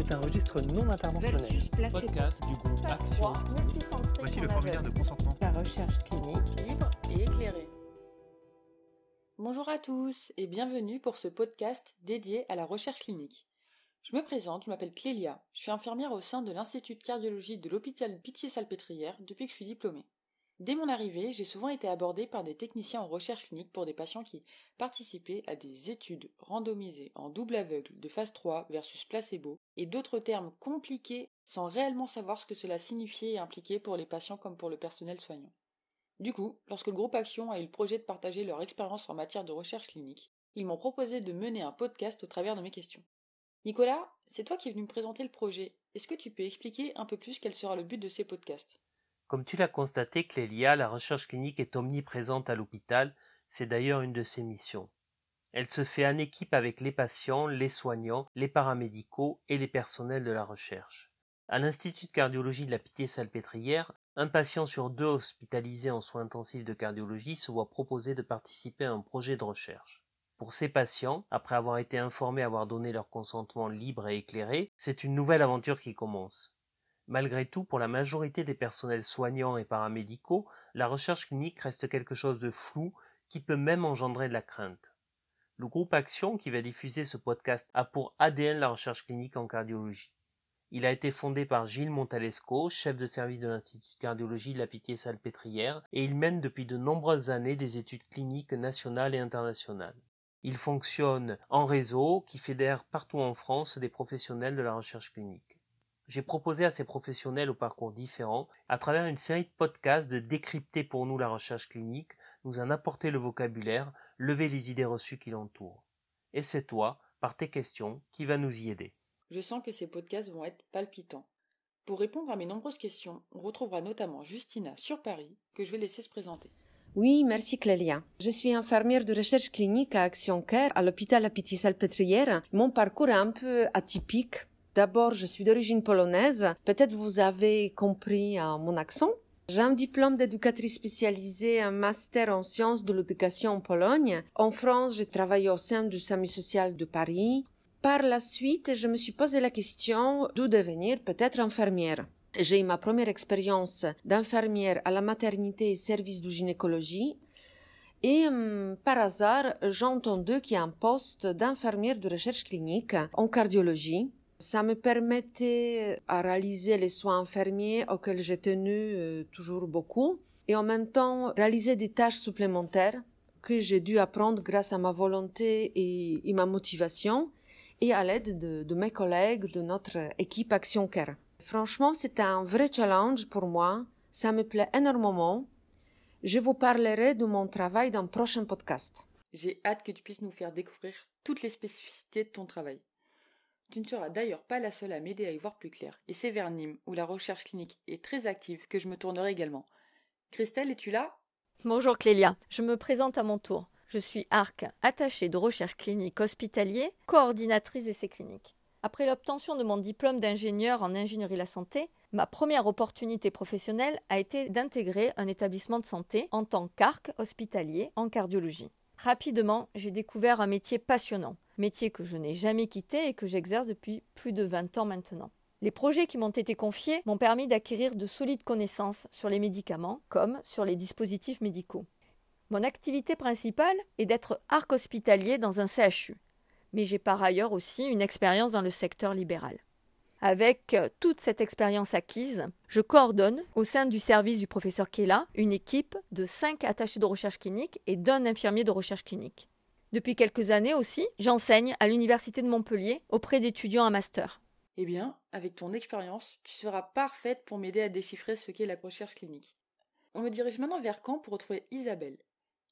C'est un registre non interventionnel. Podcast du groupe Action. Voici le formulaire de consentement. La recherche clinique libre et éclairée. Bonjour à tous et bienvenue pour ce podcast dédié à la recherche clinique. Je me présente, je m'appelle Clélia, je suis infirmière au sein de l'Institut de cardiologie de l'hôpital Pitié-Salpêtrière depuis que je suis diplômée. Dès mon arrivée, j'ai souvent été abordée par des techniciens en recherche clinique pour des patients qui participaient à des études randomisées en double aveugle de phase 3 versus placebo et d'autres termes compliqués sans réellement savoir ce que cela signifiait et impliquait pour les patients comme pour le personnel soignant. Du coup, lorsque le groupe Action a eu le projet de partager leur expérience en matière de recherche clinique, ils m'ont proposé de mener un podcast au travers de mes questions. Nicolas, c'est toi qui es venu me présenter le projet. Est-ce que tu peux expliquer un peu plus quel sera le but de ces podcasts? Comme tu l'as constaté, Clélia, la recherche clinique est omniprésente à l'hôpital, c'est d'ailleurs une de ses missions. Elle se fait en équipe avec les patients, les soignants, les paramédicaux et les personnels de la recherche. À l'Institut de cardiologie de la Pitié-Salpêtrière, un patient sur deux hospitalisés en soins intensifs de cardiologie se voit proposer de participer à un projet de recherche. Pour ces patients, après avoir été informés avoir donné leur consentement libre et éclairé, c'est une nouvelle aventure qui commence. Malgré tout, pour la majorité des personnels soignants et paramédicaux, la recherche clinique reste quelque chose de flou qui peut même engendrer de la crainte. Le groupe Action qui va diffuser ce podcast a pour ADN la recherche clinique en cardiologie. Il a été fondé par Gilles Montalesco, chef de service de l'Institut de cardiologie de la Pitié-Salpêtrière, et il mène depuis de nombreuses années des études cliniques nationales et internationales. Il fonctionne en réseau qui fédère partout en France des professionnels de la recherche clinique j'ai proposé à ces professionnels au parcours différents, à travers une série de podcasts, de décrypter pour nous la recherche clinique, nous en apporter le vocabulaire, lever les idées reçues qui l'entourent. Et c'est toi, par tes questions, qui va nous y aider. Je sens que ces podcasts vont être palpitants. Pour répondre à mes nombreuses questions, on retrouvera notamment Justina sur Paris, que je vais laisser se présenter. Oui, merci Clélia. Je suis infirmière de recherche clinique à Action Care à l'hôpital La Pitié-Salpêtrière. Mon parcours est un peu atypique D'abord, je suis d'origine polonaise. Peut-être vous avez compris euh, mon accent. J'ai un diplôme d'éducatrice spécialisée, un master en sciences de l'éducation en Pologne. En France, j'ai travaillé au sein du SAMU social de Paris. Par la suite, je me suis posé la question d'où devenir peut-être infirmière. J'ai eu ma première expérience d'infirmière à la maternité et service de gynécologie. Et hum, par hasard, j'entends deux qu'il y a un poste d'infirmière de recherche clinique en cardiologie ça me permettait euh, à réaliser les soins infirmiers auxquels j'ai tenu euh, toujours beaucoup et en même temps réaliser des tâches supplémentaires que j'ai dû apprendre grâce à ma volonté et, ma motivation et à l'aide de, mes collègues de notre équipe Action Care. Franchement, c'était un vrai challenge pour moi. Ça me plaît énormément. Je vous parlerai de mon travail dans un prochain podcast. J'ai hâte que tu puisses nous faire découvrir toutes les spécificités de ton travail. Tu ne seras d'ailleurs pas la seule à m'aider à y voir plus clair, et c'est vers Nîmes, où la recherche clinique est très active, que je me tournerai également. Christelle, es-tu là? Bonjour Clélia, je me présente à mon tour. Je suis ARC, attachée de recherche clinique hospitalier, coordinatrice d'essais cliniques. Après l'obtention de mon diplôme d'ingénieur en ingénierie de la santé, ma première opportunité professionnelle a été d'intégrer un établissement de santé en tant qu'ARC hospitalier en cardiologie. Rapidement, j'ai découvert un métier passionnant, métier que je n'ai jamais quitté et que j'exerce depuis plus de 20 ans maintenant. Les projets qui m'ont été confiés m'ont permis d'acquérir de solides connaissances sur les médicaments comme sur les dispositifs médicaux. Mon activité principale est d'être arc hospitalier dans un CHU, mais j'ai par ailleurs aussi une expérience dans le secteur libéral. Avec euh, toute cette expérience acquise, je coordonne au sein du service du professeur Kela une équipe de cinq attachés de recherche clinique et d'un infirmier de recherche clinique. Depuis quelques années aussi, j'enseigne à l'Université de Montpellier auprès d'étudiants à master. Eh bien, avec ton expérience, tu seras parfaite pour m'aider à déchiffrer ce qu'est la recherche clinique. On me dirige maintenant vers Caen pour retrouver Isabelle.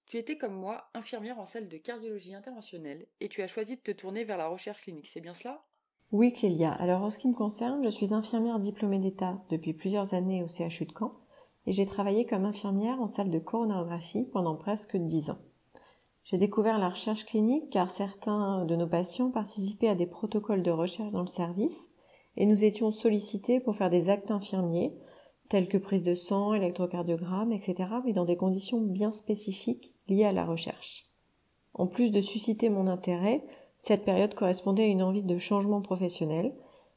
Tu étais comme moi infirmière en salle de cardiologie interventionnelle et tu as choisi de te tourner vers la recherche clinique, c'est bien cela? Oui, Clélia. Alors en ce qui me concerne, je suis infirmière diplômée d'État depuis plusieurs années au CHU de Caen et j'ai travaillé comme infirmière en salle de coronarographie pendant presque dix ans. J'ai découvert la recherche clinique car certains de nos patients participaient à des protocoles de recherche dans le service et nous étions sollicités pour faire des actes infirmiers tels que prise de sang, électrocardiogramme, etc., mais dans des conditions bien spécifiques liées à la recherche. En plus de susciter mon intérêt, cette période correspondait à une envie de changement professionnel.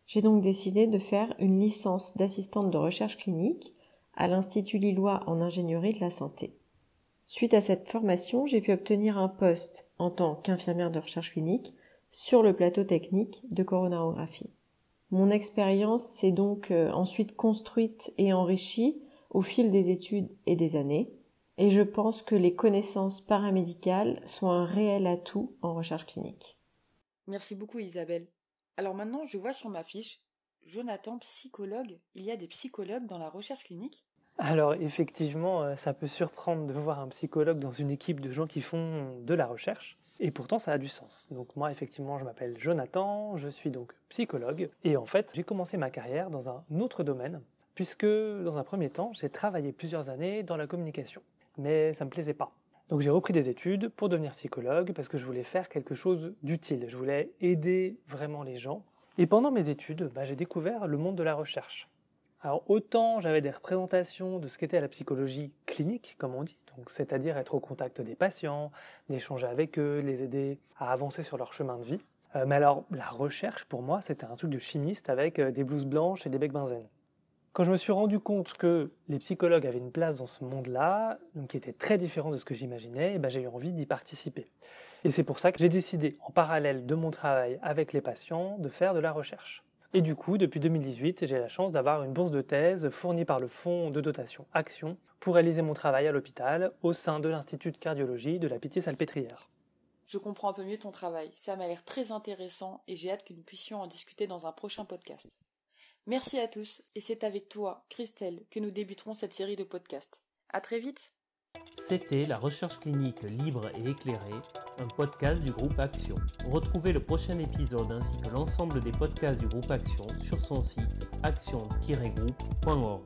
J'ai donc décidé de faire une licence d'assistante de recherche clinique à l'Institut Lillois en ingénierie de la santé. Suite à cette formation, j'ai pu obtenir un poste en tant qu'infirmière de recherche clinique sur le plateau technique de coronarographie. Mon expérience s'est donc euh, ensuite construite et enrichie au fil des études et des années, et je pense que les connaissances paramédicales sont un réel atout en recherche clinique. Merci beaucoup Isabelle. Alors maintenant, je vois sur ma fiche Jonathan psychologue. Il y a des psychologues dans la recherche clinique? Alors effectivement, euh, ça peut surprendre de voir un psychologue dans une équipe de gens qui font de la recherche. Et pourtant, ça a du sens. Donc moi, effectivement, je m'appelle Jonathan, je suis donc psychologue. Et en fait, j'ai commencé ma carrière dans un autre domaine, puisque dans un premier temps, j'ai travaillé plusieurs années dans la communication. Mais ça ne me plaisait pas. Donc j'ai repris des études pour devenir psychologue parce que je voulais faire quelque chose d'utile. Je voulais aider vraiment les gens. Et pendant mes études, bah, j'ai découvert le monde de la recherche. Alors autant j'avais des représentations de ce qu'était la psychologie clinique, comme on dit, c'est-à-dire être au contact des patients, d'échanger avec eux, les aider à avancer sur leur chemin de vie. Euh, mais alors la recherche pour moi c'était un truc de chimiste avec euh, des blouses blanches et des becs benzène. Quand je me suis rendu compte que les psychologues avaient une place dans ce monde-là, qui était très différent de ce que j'imaginais, eh ben, j'ai eu envie d'y participer. Et c'est pour ça que j'ai décidé, en parallèle de mon travail avec les patients, de faire de la recherche. Et du coup, depuis 2018, j'ai la chance d'avoir une bourse de thèse fournie par le Fonds de dotation Action pour réaliser mon travail à l'hôpital au sein de l'Institut de cardiologie de la Pitié-Salpêtrière. Je comprends un peu mieux ton travail, ça m'a l'air très intéressant et j'ai hâte que nous puissions en discuter dans un prochain podcast. Merci à tous et c'est avec toi, Christelle, que nous débuterons cette série de podcasts. À très vite! C'était la recherche clinique libre et éclairée, un podcast du groupe Action. Retrouvez le prochain épisode ainsi que l'ensemble des podcasts du groupe Action sur son site action-groupe.org.